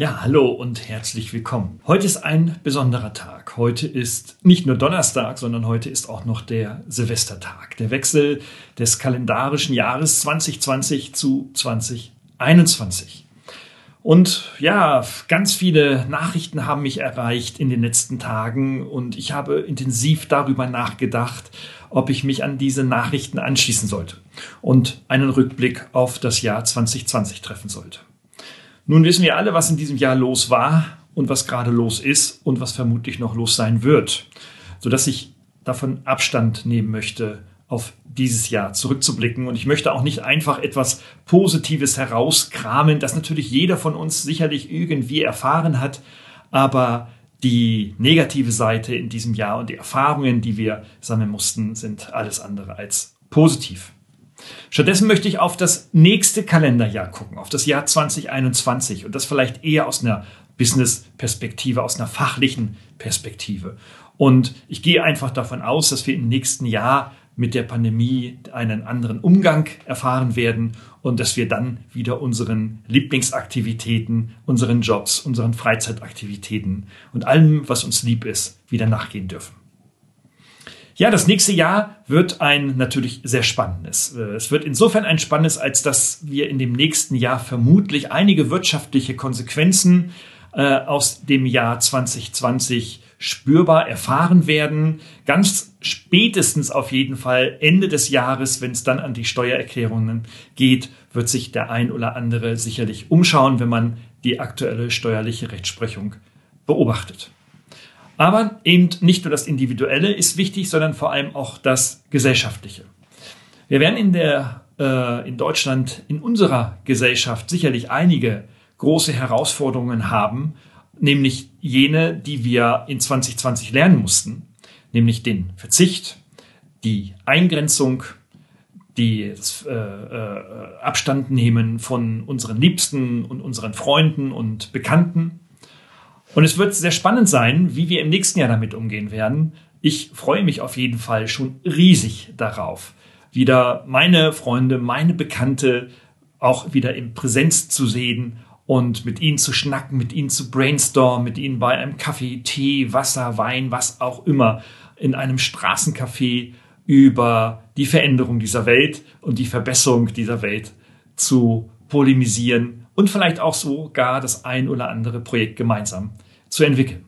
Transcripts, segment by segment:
Ja, hallo und herzlich willkommen. Heute ist ein besonderer Tag. Heute ist nicht nur Donnerstag, sondern heute ist auch noch der Silvestertag. Der Wechsel des kalendarischen Jahres 2020 zu 2021. Und ja, ganz viele Nachrichten haben mich erreicht in den letzten Tagen und ich habe intensiv darüber nachgedacht, ob ich mich an diese Nachrichten anschließen sollte und einen Rückblick auf das Jahr 2020 treffen sollte. Nun wissen wir alle, was in diesem Jahr los war und was gerade los ist und was vermutlich noch los sein wird, sodass ich davon Abstand nehmen möchte, auf dieses Jahr zurückzublicken. Und ich möchte auch nicht einfach etwas Positives herauskramen, das natürlich jeder von uns sicherlich irgendwie erfahren hat, aber die negative Seite in diesem Jahr und die Erfahrungen, die wir sammeln mussten, sind alles andere als positiv. Stattdessen möchte ich auf das nächste Kalenderjahr gucken, auf das Jahr 2021 und das vielleicht eher aus einer Business-Perspektive, aus einer fachlichen Perspektive. Und ich gehe einfach davon aus, dass wir im nächsten Jahr mit der Pandemie einen anderen Umgang erfahren werden und dass wir dann wieder unseren Lieblingsaktivitäten, unseren Jobs, unseren Freizeitaktivitäten und allem, was uns lieb ist, wieder nachgehen dürfen. Ja, das nächste Jahr wird ein natürlich sehr spannendes. Äh, es wird insofern ein spannendes, als dass wir in dem nächsten Jahr vermutlich einige wirtschaftliche Konsequenzen äh, aus dem Jahr 2020 spürbar erfahren werden. Ganz spätestens auf jeden Fall Ende des Jahres, wenn es dann an die Steuererklärungen geht, wird sich der ein oder andere sicherlich umschauen, wenn man die aktuelle steuerliche Rechtsprechung beobachtet. Aber eben nicht nur das Individuelle ist wichtig, sondern vor allem auch das Gesellschaftliche. Wir werden in der, äh, in Deutschland, in unserer Gesellschaft sicherlich einige große Herausforderungen haben, nämlich jene, die wir in 2020 lernen mussten, nämlich den Verzicht, die Eingrenzung, die äh, äh, Abstand nehmen von unseren Liebsten und unseren Freunden und Bekannten und es wird sehr spannend sein, wie wir im nächsten Jahr damit umgehen werden. Ich freue mich auf jeden Fall schon riesig darauf, wieder meine Freunde, meine Bekannte auch wieder in Präsenz zu sehen und mit ihnen zu schnacken, mit ihnen zu brainstormen, mit ihnen bei einem Kaffee, Tee, Wasser, Wein, was auch immer, in einem Straßencafé über die Veränderung dieser Welt und die Verbesserung dieser Welt zu polemisieren und vielleicht auch sogar das ein oder andere Projekt gemeinsam zu entwickeln.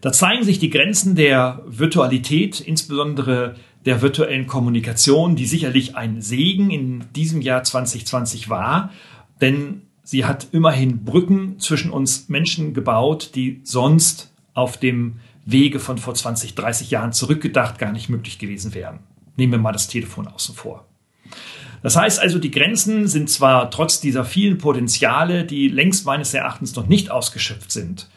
Da zeigen sich die Grenzen der Virtualität, insbesondere der virtuellen Kommunikation, die sicherlich ein Segen in diesem Jahr 2020 war, denn sie hat immerhin Brücken zwischen uns Menschen gebaut, die sonst auf dem Wege von vor 20, 30 Jahren zurückgedacht gar nicht möglich gewesen wären. Nehmen wir mal das Telefon außen vor. Das heißt also, die Grenzen sind zwar trotz dieser vielen Potenziale, die längst meines Erachtens noch nicht ausgeschöpft sind,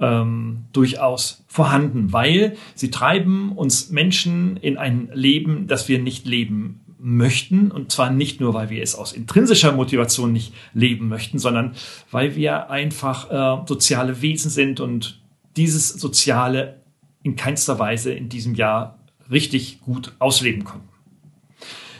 ähm, durchaus vorhanden, weil sie treiben uns Menschen in ein Leben, das wir nicht leben möchten. Und zwar nicht nur, weil wir es aus intrinsischer Motivation nicht leben möchten, sondern weil wir einfach äh, soziale Wesen sind und dieses Soziale in keinster Weise in diesem Jahr richtig gut ausleben konnten.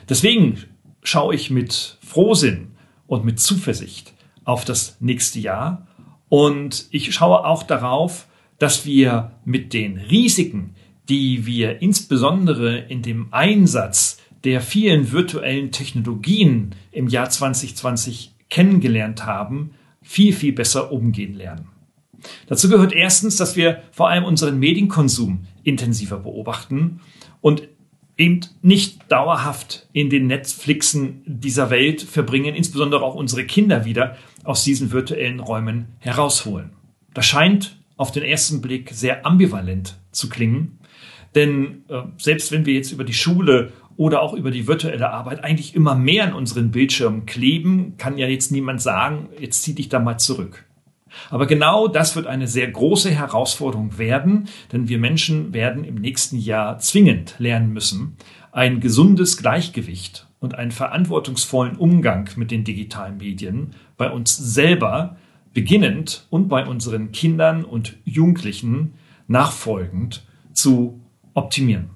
Deswegen schaue ich mit Frohsinn und mit Zuversicht auf das nächste Jahr. Und ich schaue auch darauf, dass wir mit den Risiken, die wir insbesondere in dem Einsatz der vielen virtuellen Technologien im Jahr 2020 kennengelernt haben, viel, viel besser umgehen lernen. Dazu gehört erstens, dass wir vor allem unseren Medienkonsum intensiver beobachten und eben nicht dauerhaft in den Netflixen dieser Welt verbringen, insbesondere auch unsere Kinder wieder aus diesen virtuellen Räumen herausholen. Das scheint auf den ersten Blick sehr ambivalent zu klingen, denn äh, selbst wenn wir jetzt über die Schule oder auch über die virtuelle Arbeit eigentlich immer mehr an unseren Bildschirmen kleben, kann ja jetzt niemand sagen, jetzt zieh dich da mal zurück. Aber genau das wird eine sehr große Herausforderung werden, denn wir Menschen werden im nächsten Jahr zwingend lernen müssen, ein gesundes Gleichgewicht und einen verantwortungsvollen Umgang mit den digitalen Medien bei uns selber beginnend und bei unseren Kindern und Jugendlichen nachfolgend zu optimieren.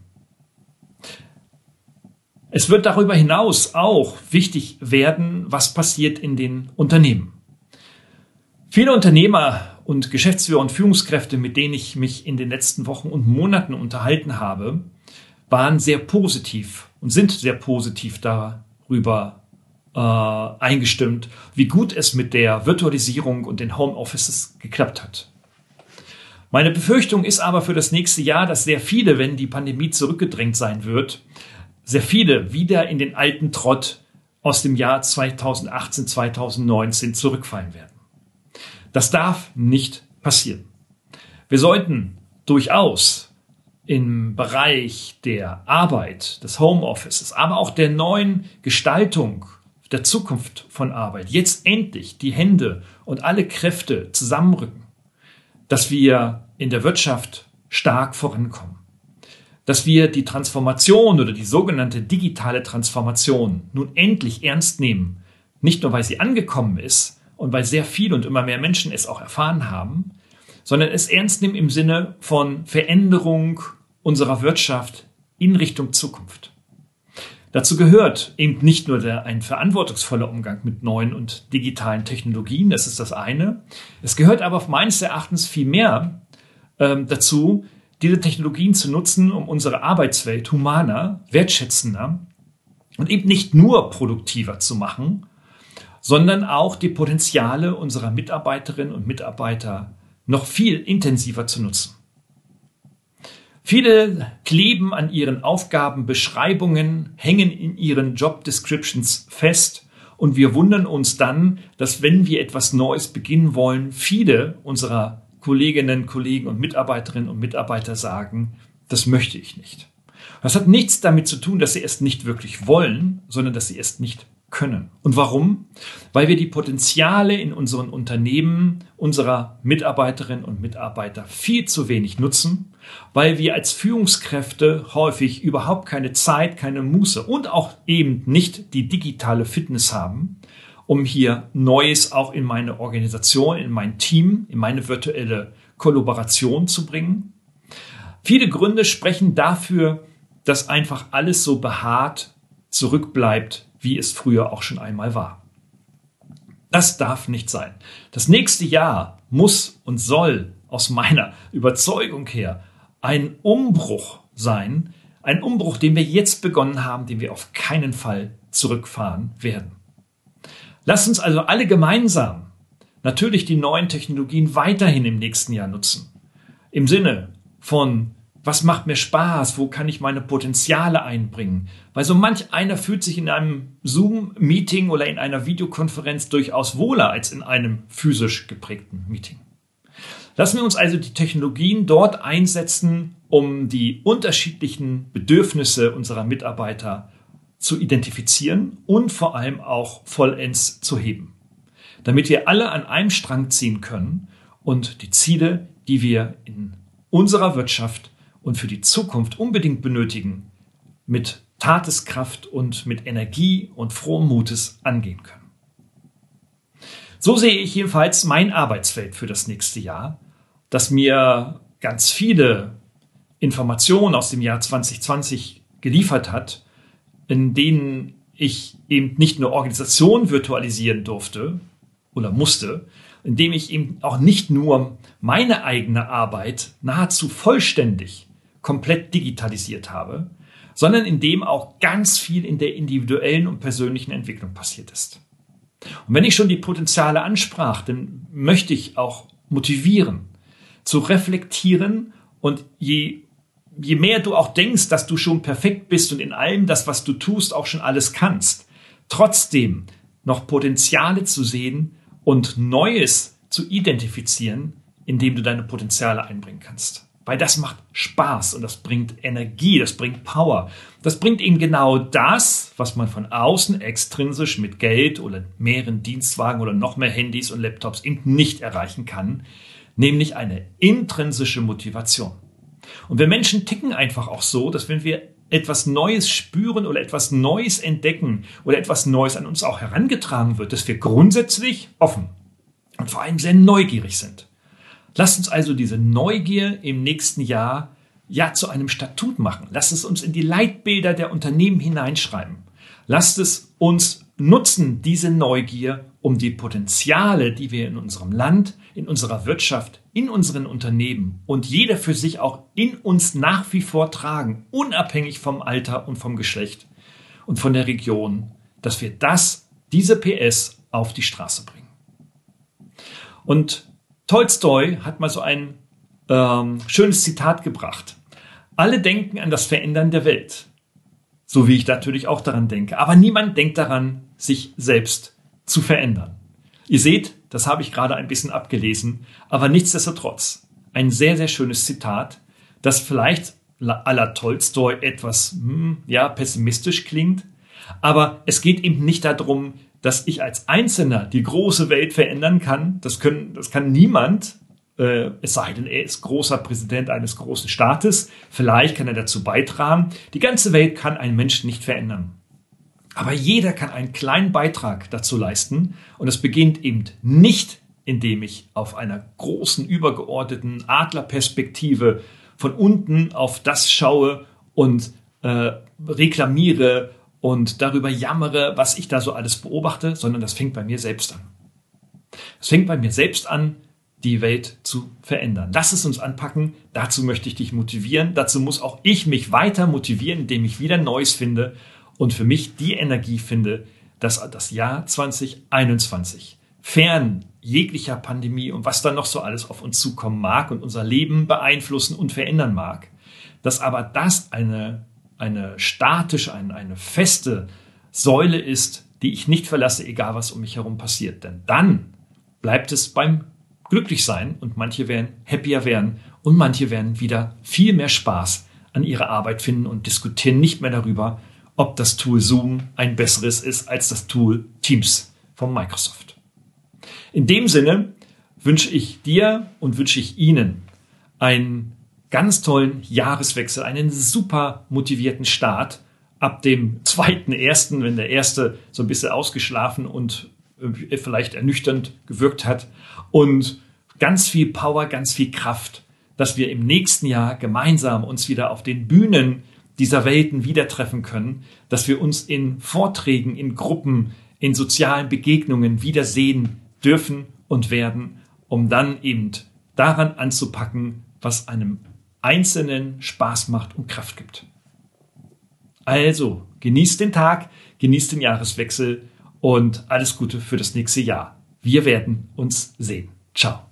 Es wird darüber hinaus auch wichtig werden, was passiert in den Unternehmen. Viele Unternehmer und Geschäftsführer und Führungskräfte, mit denen ich mich in den letzten Wochen und Monaten unterhalten habe, waren sehr positiv und sind sehr positiv darüber äh, eingestimmt, wie gut es mit der Virtualisierung und den Homeoffices geklappt hat. Meine Befürchtung ist aber für das nächste Jahr, dass sehr viele, wenn die Pandemie zurückgedrängt sein wird, sehr viele wieder in den alten Trott aus dem Jahr 2018, 2019 zurückfallen werden. Das darf nicht passieren. Wir sollten durchaus im Bereich der Arbeit, des Homeoffices, aber auch der neuen Gestaltung der Zukunft von Arbeit jetzt endlich die Hände und alle Kräfte zusammenrücken, dass wir in der Wirtschaft stark vorankommen, dass wir die Transformation oder die sogenannte digitale Transformation nun endlich ernst nehmen, nicht nur weil sie angekommen ist, und weil sehr viele und immer mehr Menschen es auch erfahren haben, sondern es ernst nehmen im Sinne von Veränderung unserer Wirtschaft in Richtung Zukunft. Dazu gehört eben nicht nur der, ein verantwortungsvoller Umgang mit neuen und digitalen Technologien, das ist das eine. Es gehört aber meines Erachtens viel mehr ähm, dazu, diese Technologien zu nutzen, um unsere Arbeitswelt humaner, wertschätzender und eben nicht nur produktiver zu machen, sondern auch die Potenziale unserer Mitarbeiterinnen und Mitarbeiter noch viel intensiver zu nutzen. Viele kleben an ihren Aufgabenbeschreibungen, hängen in ihren Job Descriptions fest und wir wundern uns dann, dass wenn wir etwas Neues beginnen wollen, viele unserer Kolleginnen, Kollegen und Mitarbeiterinnen und Mitarbeiter sagen, das möchte ich nicht. Das hat nichts damit zu tun, dass sie es nicht wirklich wollen, sondern dass sie es nicht können. Und warum? Weil wir die Potenziale in unseren Unternehmen unserer Mitarbeiterinnen und Mitarbeiter viel zu wenig nutzen, weil wir als Führungskräfte häufig überhaupt keine Zeit, keine Muße und auch eben nicht die digitale Fitness haben, um hier Neues auch in meine Organisation, in mein Team, in meine virtuelle Kollaboration zu bringen. Viele Gründe sprechen dafür, dass einfach alles so behaart zurückbleibt wie es früher auch schon einmal war. Das darf nicht sein. Das nächste Jahr muss und soll aus meiner Überzeugung her ein Umbruch sein, ein Umbruch, den wir jetzt begonnen haben, den wir auf keinen Fall zurückfahren werden. Lasst uns also alle gemeinsam natürlich die neuen Technologien weiterhin im nächsten Jahr nutzen. Im Sinne von was macht mir Spaß, wo kann ich meine Potenziale einbringen. Weil so manch einer fühlt sich in einem Zoom-Meeting oder in einer Videokonferenz durchaus wohler als in einem physisch geprägten Meeting. Lassen wir uns also die Technologien dort einsetzen, um die unterschiedlichen Bedürfnisse unserer Mitarbeiter zu identifizieren und vor allem auch vollends zu heben. Damit wir alle an einem Strang ziehen können und die Ziele, die wir in unserer Wirtschaft und für die Zukunft unbedingt benötigen, mit Tateskraft und mit Energie und frohem Mutes angehen können. So sehe ich jedenfalls mein Arbeitsfeld für das nächste Jahr, das mir ganz viele Informationen aus dem Jahr 2020 geliefert hat, in denen ich eben nicht nur Organisationen virtualisieren durfte oder musste, indem ich eben auch nicht nur meine eigene Arbeit nahezu vollständig komplett digitalisiert habe, sondern in dem auch ganz viel in der individuellen und persönlichen Entwicklung passiert ist. Und wenn ich schon die Potenziale ansprach, dann möchte ich auch motivieren, zu reflektieren und je, je mehr du auch denkst, dass du schon perfekt bist und in allem das, was du tust, auch schon alles kannst, trotzdem noch Potenziale zu sehen und Neues zu identifizieren, indem du deine Potenziale einbringen kannst. Weil das macht Spaß und das bringt Energie, das bringt Power. Das bringt eben genau das, was man von außen extrinsisch mit Geld oder mehreren Dienstwagen oder noch mehr Handys und Laptops eben nicht erreichen kann, nämlich eine intrinsische Motivation. Und wir Menschen ticken einfach auch so, dass wenn wir etwas Neues spüren oder etwas Neues entdecken oder etwas Neues an uns auch herangetragen wird, dass wir grundsätzlich offen und vor allem sehr neugierig sind. Lasst uns also diese Neugier im nächsten Jahr ja zu einem Statut machen. Lasst es uns in die Leitbilder der Unternehmen hineinschreiben. Lasst es uns nutzen, diese Neugier, um die Potenziale, die wir in unserem Land, in unserer Wirtschaft, in unseren Unternehmen und jeder für sich auch in uns nach wie vor tragen, unabhängig vom Alter und vom Geschlecht und von der Region, dass wir das, diese PS auf die Straße bringen. Und Tolstoi hat mal so ein ähm, schönes Zitat gebracht. Alle denken an das Verändern der Welt, so wie ich natürlich auch daran denke, aber niemand denkt daran, sich selbst zu verändern. Ihr seht, das habe ich gerade ein bisschen abgelesen, aber nichtsdestotrotz ein sehr, sehr schönes Zitat, das vielleicht la Tolstoi etwas hm, ja, pessimistisch klingt, aber es geht eben nicht darum, dass ich als Einzelner die große Welt verändern kann. Das, können, das kann niemand, äh, es sei denn, er ist großer Präsident eines großen Staates. Vielleicht kann er dazu beitragen. Die ganze Welt kann ein Mensch nicht verändern. Aber jeder kann einen kleinen Beitrag dazu leisten. Und es beginnt eben nicht, indem ich auf einer großen, übergeordneten Adlerperspektive von unten auf das schaue und äh, reklamiere und darüber jammere, was ich da so alles beobachte, sondern das fängt bei mir selbst an. Es fängt bei mir selbst an, die Welt zu verändern. Lass es uns anpacken. Dazu möchte ich dich motivieren. Dazu muss auch ich mich weiter motivieren, indem ich wieder Neues finde und für mich die Energie finde, dass das Jahr 2021 fern jeglicher Pandemie und was da noch so alles auf uns zukommen mag und unser Leben beeinflussen und verändern mag, dass aber das eine, eine statische, eine, eine feste Säule ist, die ich nicht verlasse, egal was um mich herum passiert. Denn dann bleibt es beim Glücklichsein und manche werden happier werden und manche werden wieder viel mehr Spaß an ihrer Arbeit finden und diskutieren nicht mehr darüber, ob das Tool Zoom ein besseres ist als das Tool Teams von Microsoft. In dem Sinne wünsche ich dir und wünsche ich Ihnen einen ganz tollen Jahreswechsel, einen super motivierten Start. Ab dem zweiten ersten, wenn der erste so ein bisschen ausgeschlafen und vielleicht ernüchternd gewirkt hat. Und ganz viel Power, ganz viel Kraft, dass wir im nächsten Jahr gemeinsam uns wieder auf den Bühnen dieser Welten wieder treffen können, dass wir uns in Vorträgen, in Gruppen, in sozialen Begegnungen wiedersehen dürfen und werden, um dann eben daran anzupacken, was einem Einzelnen Spaß macht und Kraft gibt. Also, genießt den Tag, genießt den Jahreswechsel und alles Gute für das nächste Jahr. Wir werden uns sehen. Ciao.